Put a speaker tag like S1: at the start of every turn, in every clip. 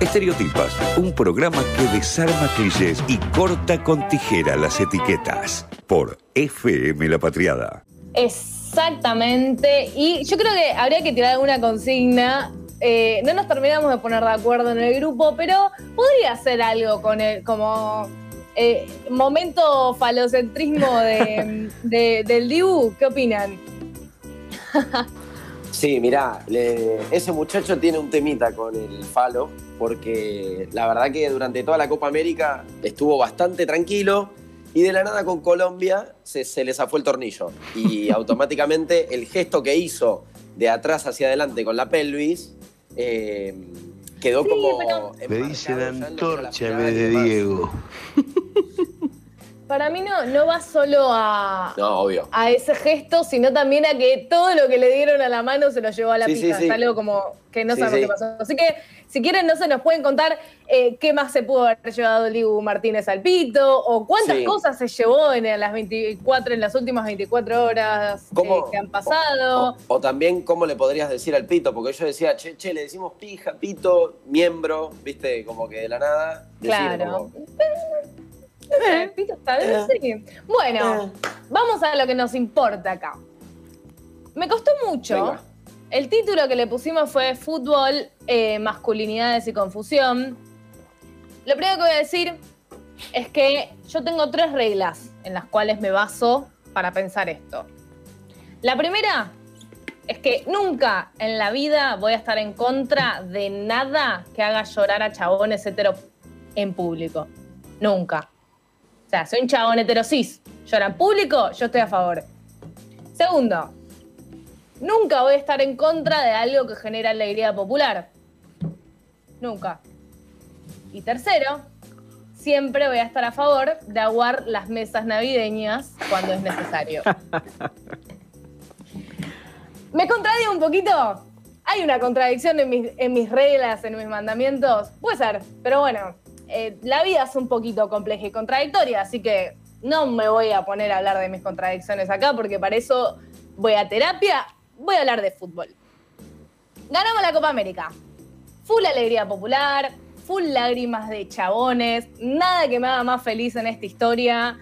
S1: Estereotipas, un programa que desarma clichés y corta con tijera las etiquetas. Por FM La Patriada.
S2: Exactamente. Y yo creo que habría que tirar alguna consigna. Eh, no nos terminamos de poner de acuerdo en el grupo, pero podría ser algo con el, como eh, momento falocentrismo de, de- del Dibu. ¿Qué opinan?
S3: Sí, mirá, le- ese muchacho tiene un temita con el falo, porque la verdad que durante toda la Copa América estuvo bastante tranquilo y de la nada con Colombia se, se le zafó el tornillo. Y automáticamente el gesto que hizo de atrás hacia adelante con la pelvis eh, quedó
S2: Sí,
S3: como. que era la
S4: antorcha en vez de. Diego.
S2: Para mí no, no va solo a,
S3: No, obvio.
S2: a ese gesto, sino también a que todo lo que le dieron a la mano se lo llevó a la
S3: Sí,
S2: pija.
S3: sí, sí.
S2: Es algo como que no
S3: Sí,
S2: sabemos
S3: sí.
S2: qué pasó. Así que, si quieren, no se nos pueden contar eh, qué más se pudo haber llevado Libu Martínez al pito, o cuántas
S3: Sí.
S2: cosas se llevó en las 24, en las últimas 24 horas eh, que han pasado.
S3: O, o también, ¿cómo le podrías decir al pito? Porque yo decía, che, che, le decimos pija, pito, miembro, viste, como que de la nada. decir
S2: Claro.
S3: como,
S2: Eh, pito
S3: Eh.
S2: sí. Bueno, vamos a lo que nos importa acá. Me costó mucho.
S3: Venga.
S2: El título que le pusimos fue Fútbol, eh, Masculinidades y Confusión. Lo primero que voy a decir es que yo tengo tres reglas en las cuales me baso para pensar esto. La primera es que nunca en la vida voy a estar en contra de nada que haga llorar a chabones hetero en público. Nunca. Sea, si un chabón heterosis llora en público, yo estoy a favor. Segundo, nunca voy a estar en contra de algo que genera alegría popular. Nunca. Y tercero, siempre voy a estar a favor de aguar las mesas navideñas cuando es necesario. ¿Me contradigo un poquito? ¿Hay una contradicción en mis, en mis reglas, en mis mandamientos? Puede ser, pero bueno, eh, la vida es un poquito compleja y contradictoria, así que no me voy a poner a hablar de mis contradicciones acá, porque para eso voy a terapia, voy a hablar de fútbol. Ganamos la Copa América. Full alegría popular, full lágrimas de chabones, nada que me haga más feliz en esta historia.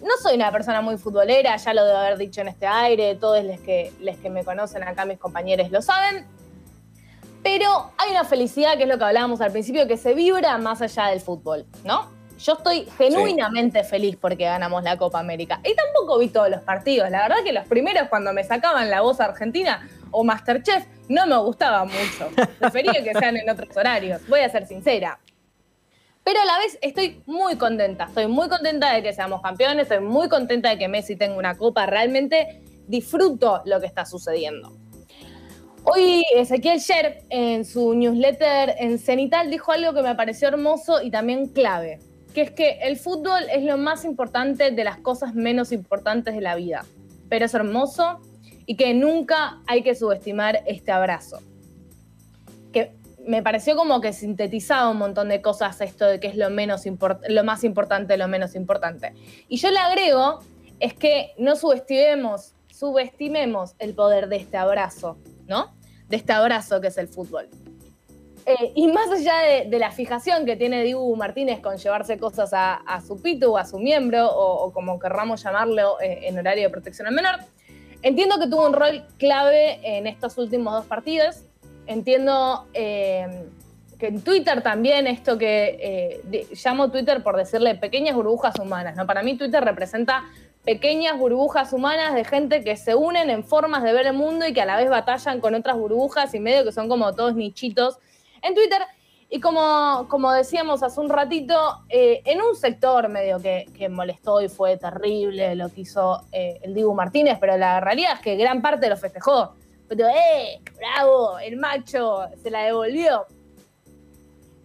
S2: No soy una persona muy futbolera, ya lo debo haber dicho en este aire, todos los que, los que me conocen acá, mis compañeros, lo saben. Pero hay una felicidad, que es lo que hablábamos al principio, que se vibra más allá del fútbol, ¿no? Yo estoy genuinamente feliz porque ganamos la Copa América. Y tampoco vi todos los partidos. La verdad que los primeros, cuando me sacaban la voz argentina o Masterchef, no me gustaba mucho. Prefería que sean en otros horarios, voy a ser sincera. Pero a la vez estoy muy contenta. Estoy muy contenta de que seamos campeones, estoy muy contenta de que Messi tenga una copa. Realmente disfruto lo que está sucediendo. Hoy Ezequiel Sher en su newsletter en Cenital dijo algo que me pareció hermoso y también clave, que es que el fútbol es lo más importante de las cosas menos importantes de la vida, pero es hermoso y que nunca hay que subestimar este abrazo. Que me pareció como que sintetizaba un montón de cosas esto de que es lo, menos lo más importante lo menos importante. Y yo le agrego es que no subestimemos, subestimemos el poder de este abrazo, ¿no? De este abrazo que es el fútbol. Eh, y más allá de, la fijación que tiene Dibu Martínez con llevarse cosas a, su pitu, a su miembro, o, o como querramos llamarlo eh, en horario de protección al menor, entiendo que tuvo un rol clave en estos últimos dos partidos. Entiendo eh, que en Twitter también esto que llamo Twitter por decirle pequeñas burbujas humanas, ¿no? Para mí Twitter representa pequeñas burbujas humanas de gente que se unen en formas de ver el mundo y que a la vez batallan con otras burbujas y medio que son como todos nichitos en Twitter. Y como, como decíamos hace un ratito, eh, en un sector medio que, molestó y fue terrible lo que hizo eh, el Dibu Martínez, pero la realidad es que gran parte lo festejó. Pero, ¡eh! ¡Bravo! El macho se la devolvió.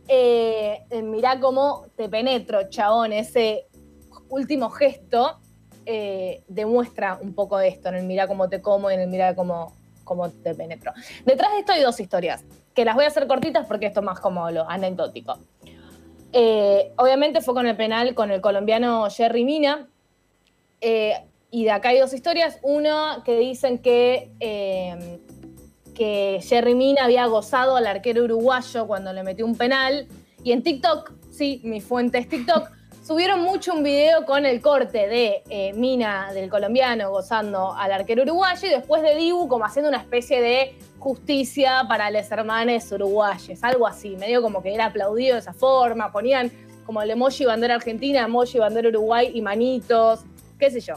S2: Eh, mirá cómo te penetro, chabón. Ese último gesto eh, demuestra un poco esto, en el mirá cómo te como y en el mirá cómo, cómo te penetro. Detrás de esto hay dos historias, que las voy a hacer cortitas porque esto es más como lo anecdótico. Eh, obviamente fue con el penal con el colombiano Jerry Mina. eh, y de acá hay dos historias. Una que dicen que que Jerry Mina había gozado al arquero uruguayo cuando le metió un penal. Y en TikTok, sí, mi fuente es TikTok, subieron mucho un video con el corte de eh, Mina, del colombiano, gozando al arquero uruguayo y después de Dibu como haciendo una especie de justicia para los hermanos uruguayos, algo así, medio como que era aplaudido de esa forma, ponían como el emoji bandera argentina, emoji bandera Uruguay y manitos, qué sé yo.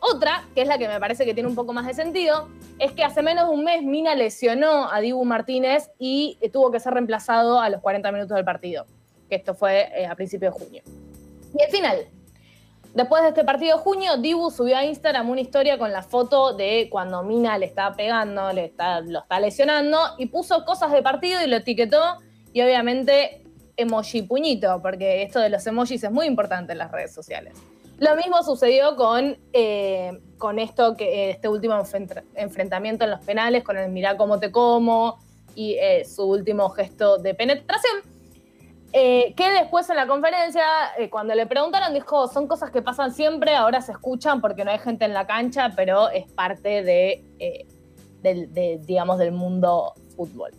S2: Otra, que es la que me parece que tiene un poco más de sentido, es que hace menos de un mes Mina lesionó a Dibu Martínez y tuvo que ser reemplazado a los 40 minutos del partido, que esto fue eh, a principios de junio. Y al final, después de este partido de junio, Dibu subió a Instagram una historia con la foto de cuando Mina le estaba pegando, le está, lo está lesionando, y puso cosas de partido y lo etiquetó, y obviamente emoji puñito, porque esto de los emojis es muy importante en las redes sociales. Lo mismo sucedió con, eh, con esto que este último enfrentamiento en los penales, con el mirá cómo te como y eh, su último gesto de penetración. Eh, que después en la conferencia, eh, cuando le preguntaron, dijo, son cosas que pasan siempre, ahora se escuchan porque no hay gente en la cancha, pero es parte de, eh, del, digamos, del mundo fútbol.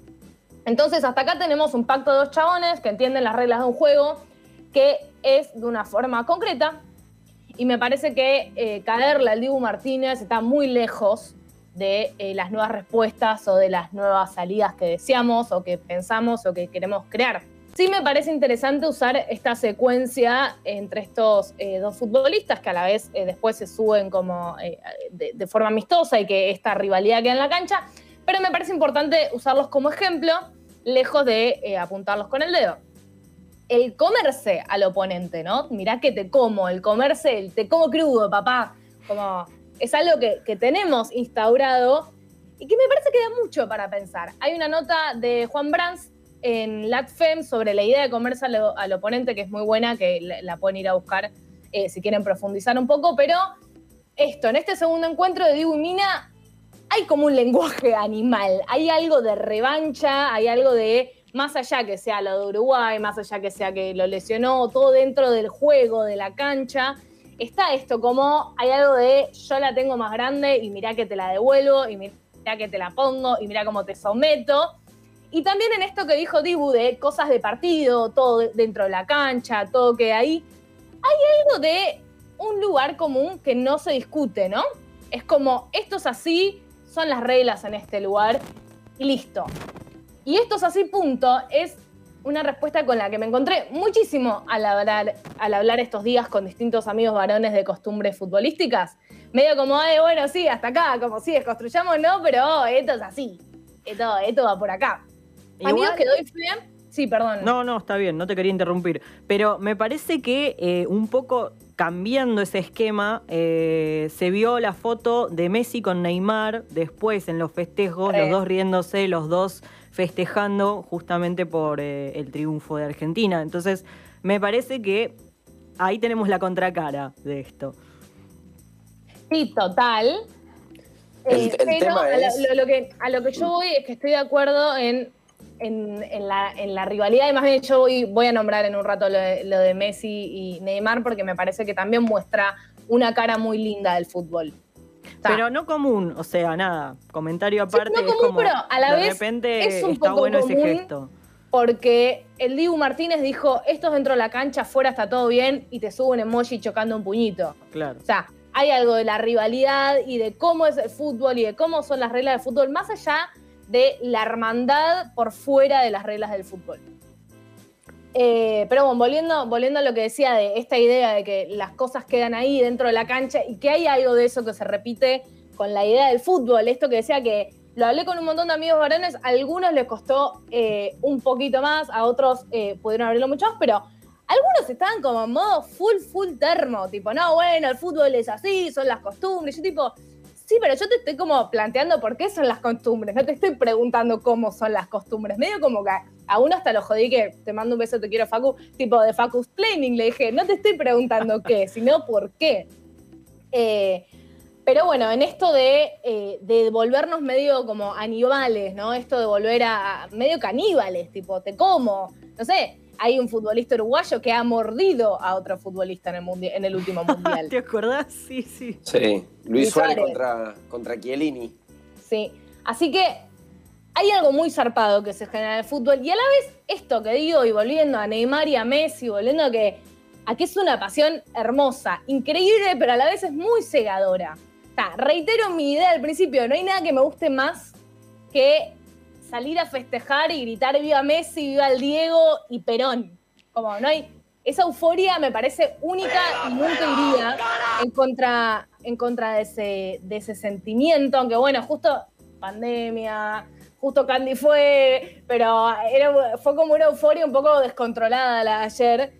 S2: Entonces, hasta acá tenemos un pacto de dos chabones que entienden las reglas de un juego, que es de una forma concreta, y me parece que caerle al Dibu Martínez está muy lejos de las nuevas respuestas o de las nuevas salidas que deseamos o que pensamos o que queremos crear. Sí me parece interesante usar esta secuencia entre estos eh, dos futbolistas que a la vez eh, después se suben como eh, de, forma amistosa y que esta rivalidad queda en la cancha, pero me parece importante usarlos como ejemplo, lejos de apuntarlos con el dedo. El comerse al oponente, ¿no? Mirá que te como, el comerse, el te como crudo, papá, como es algo que, tenemos instaurado y que me parece que da mucho para pensar. Hay una nota de Juan Brands en LatFem sobre la idea de comerse al, oponente, que es muy buena, que la, pueden ir a buscar eh, si quieren profundizar un poco, pero esto, en este segundo encuentro de Dibu y Mina, hay como un lenguaje animal, hay algo de revancha, hay algo de, más allá que sea lo de Uruguay, más allá que sea que lo lesionó, todo dentro del juego, de la cancha, está esto como, hay algo de, yo la tengo más grande y mirá que te la devuelvo, y mirá que te la pongo, y mirá cómo te someto, y también en esto que dijo Dibu de cosas de partido, todo dentro de la cancha, todo que ahí, hay algo de un lugar común que no se discute, ¿no? Es como, esto es así, son las reglas en este lugar, listo. Y esto es así, punto, es una respuesta con la que me encontré muchísimo al hablar, al hablar estos días con distintos amigos varones de costumbres futbolísticas. Medio como, eh, bueno, sí, hasta acá, como sí, desconstruyamos, no, pero esto es así. Esto, esto va por acá. Amigos que doy fe. Sí, perdón.
S4: No, no, está bien, no te quería interrumpir. Pero me parece que eh, un poco cambiando ese esquema, eh, se vio la foto de Messi con Neymar después en los festejos, los dos riéndose, los dos festejando justamente por eh, el triunfo de Argentina. Entonces, me parece que ahí tenemos la contracara de esto.
S2: Sí, total. pero lo, que, a lo que yo voy es que estoy de acuerdo en en, la, rivalidad, y más bien yo voy, a nombrar en un rato lo de, Messi y Neymar, porque me parece que también muestra una cara muy linda del fútbol.
S4: Pero no común, o sea, nada, comentario aparte.
S2: no común, pero a la vez
S4: repente es un está bueno ese gesto.
S2: Porque el Dibu Martínez dijo, esto es dentro de la cancha, afuera está todo bien, y te sube un emoji chocando un puñito.
S4: Claro.
S2: O sea, hay algo de la rivalidad y de cómo es el fútbol y de cómo son las reglas del fútbol, más allá de la hermandad por fuera de las reglas del fútbol. Eh, pero bueno, volviendo, volviendo a lo que decía de esta idea de que las cosas quedan ahí dentro de la cancha y que hay algo de eso que se repite con la idea del fútbol, esto que decía que lo hablé con un montón de amigos varones, a algunos les costó eh, un poquito más, a otros eh, pudieron abrirlo mucho más, pero algunos estaban como en modo full, full termo, tipo, no, bueno, el fútbol es así, son las costumbres, yo tipo, Sí, pero yo te estoy como planteando por qué son las costumbres, no te estoy preguntando cómo son las costumbres. Medio como que a uno hasta lo jodí que te mando un beso, te quiero Facu, tipo de Facu's Planning, le dije, no te estoy preguntando qué, sino por qué. Eh, pero bueno, en esto de, eh, de, volvernos medio como animales, ¿no? Esto de volver a, a medio caníbales, tipo, te como, no sé, hay un futbolista uruguayo que ha mordido a otro futbolista en el, en el último mundial.
S4: ¿Te acordás? Sí, sí.
S3: Sí, Luis Suárez contra, contra Chiellini.
S2: Sí, así que hay algo muy zarpado que se genera en el fútbol y a la vez esto que digo y volviendo a Neymar y a Messi, volviendo a que aquí es una pasión hermosa, increíble, pero a la vez es muy cegadora. O reitero mi idea al principio, no hay nada que me guste más que salir a festejar y gritar viva Messi, viva el Diego y Perón. Como no hay esa euforia me parece única y nunca iría en contra, en contra de, ese, de ese sentimiento, aunque bueno, justo pandemia, justo Candy fue, pero era, fue como una euforia un poco descontrolada la de ayer.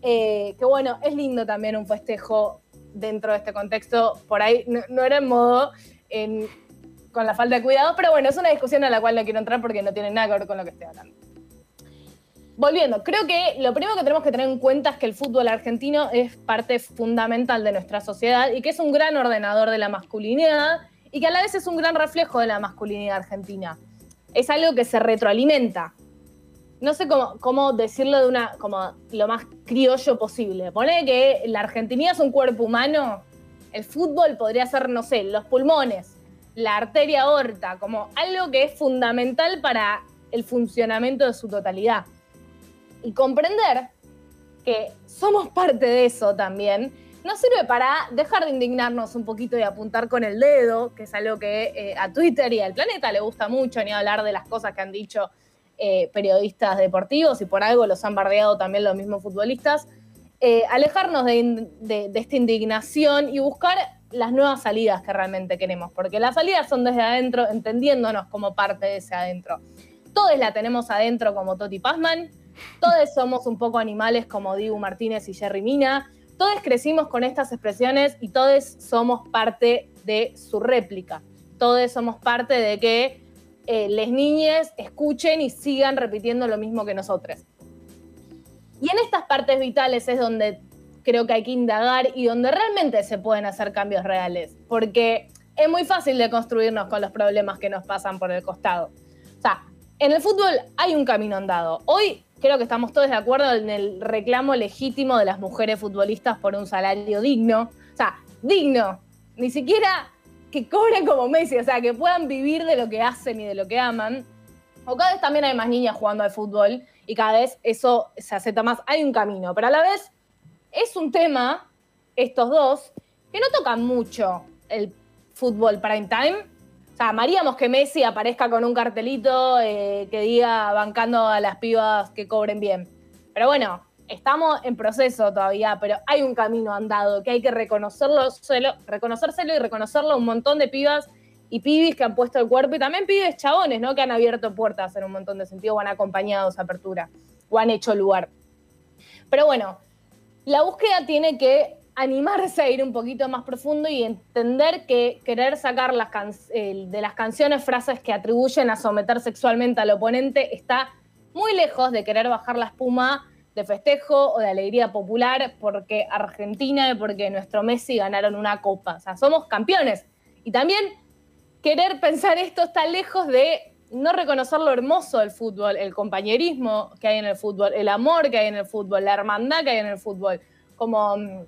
S2: Eh, que bueno, es lindo también un festejo dentro de este contexto. Por ahí no, era en modo con la falta de cuidado, pero bueno, es una discusión a la cual no quiero entrar porque no tiene nada que ver con lo que estoy hablando volviendo, creo que lo primero que tenemos que tener en cuenta es que el fútbol argentino es parte fundamental de nuestra sociedad y que es un gran ordenador de la masculinidad y que a la vez es un gran reflejo de la masculinidad argentina. Es algo que se retroalimenta. No sé cómo, decirlo de una, como lo más criollo posible. Pone que la argentinidad es un cuerpo humano, el fútbol podría ser, no sé, los pulmones, la arteria aorta, como algo que es fundamental para el funcionamiento de su totalidad y comprender que somos parte de eso también, nos sirve para dejar de indignarnos un poquito y apuntar con el dedo, que es algo que eh, a Twitter y al planeta le gusta mucho, ni hablar de las cosas que han dicho eh, periodistas deportivos y por algo los han bardeado también los mismos futbolistas. Eh, alejarnos de, de, esta indignación y buscar las nuevas salidas que realmente queremos, porque las salidas son desde adentro, entendiéndonos como parte de ese adentro. Todos la tenemos adentro como Toti Pazman, todos somos un poco animales como Dibu Martínez y Jerry Mina. Todos crecimos con estas expresiones y todos somos parte de su réplica. Todos somos parte de que eh, las niñas escuchen y sigan repitiendo lo mismo que nosotros. Y en estas partes vitales es donde creo que hay que indagar y donde realmente se pueden hacer cambios reales, porque es muy fácil de construirnos con los problemas que nos pasan por el costado. O sea, en el fútbol hay un camino andado. Hoy creo que estamos todos de acuerdo en el reclamo legítimo de las mujeres futbolistas por un salario digno. O sea, digno. Ni siquiera que cobren como Messi, o sea, que puedan vivir de lo que hacen y de lo que aman. O cada vez también hay más niñas jugando al fútbol y cada vez eso se acepta más. Hay un camino, pero a la vez es un tema, estos dos, que no tocan mucho el fútbol prime time o sea, amaríamos que Messi aparezca con un cartelito eh, que diga bancando a las pibas que cobren bien. Pero bueno, estamos en proceso todavía, pero hay un camino andado que hay que reconocerlo, reconocérselo y reconocerlo a un montón de pibas y pibis que han puesto el cuerpo y también pibes chabones, ¿no? Que han abierto puertas en un montón de sentidos o han acompañado esa apertura o han hecho lugar. Pero bueno, la búsqueda tiene que animarse a ir un poquito más profundo y entender que querer sacar las de las canciones frases que atribuyen a someter sexualmente al oponente está muy lejos de querer bajar la espuma de festejo o de alegría popular porque Argentina y porque nuestro Messi ganaron una copa. O sea, somos campeones. Y también querer pensar esto está lejos de no reconocer lo hermoso del fútbol, el compañerismo que hay en el fútbol, el amor que hay en el fútbol, la hermandad que hay en el fútbol. Como mm,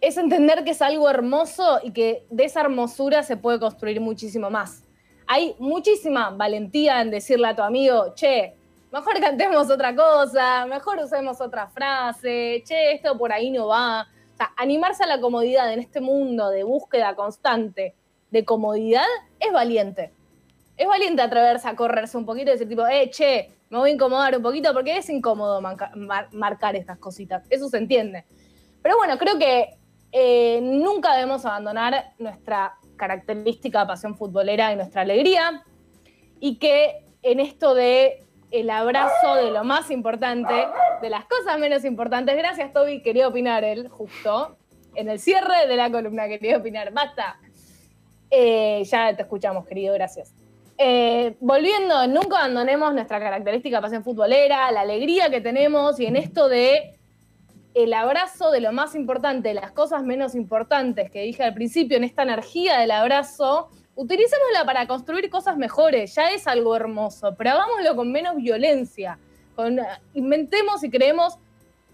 S2: es entender que es algo hermoso y que de esa hermosura se puede construir muchísimo más. Hay muchísima valentía en decirle a tu amigo, che, mejor cantemos otra cosa, mejor usemos otra frase, che, esto por ahí no va. Animarse a la comodidad en este mundo de búsqueda constante de comodidad es valiente. Es valiente atreverse a correrse un poquito y decir tipo, eh, che, me voy a incomodar un poquito porque es incómodo marcar estas cositas. Eso se entiende. Pero bueno, creo que eh, nunca debemos abandonar nuestra característica pasión futbolera y nuestra alegría. Y que en esto de el abrazo de lo más importante, de las cosas menos importantes, gracias Toby, quería opinar él, justo, en el cierre de la columna, quería opinar, basta. Eh, ya te escuchamos, querido, gracias. Eh, volviendo, nunca abandonemos nuestra característica pasión futbolera, la alegría que tenemos y en esto de el abrazo de lo más importante, las cosas menos importantes que dije al principio, en esta energía del abrazo, utilicémosla para construir cosas mejores. Ya es algo hermoso, pero hagámoslo con menos violencia. inventemos y creemos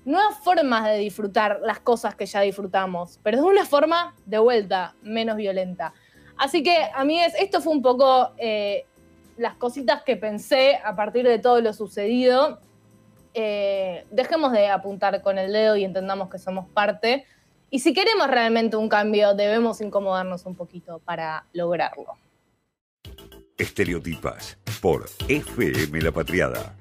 S2: nuevas formas de disfrutar las cosas que ya disfrutamos, pero de una forma de vuelta, menos violenta. Así que, a mí esto fue un poco eh, las cositas que pensé a partir de todo lo sucedido. Eh, dejemos de apuntar con el dedo y entendamos que somos parte. Y si queremos realmente un cambio, debemos incomodarnos un poquito para lograrlo.
S1: Estereotipas por FM La Patriada.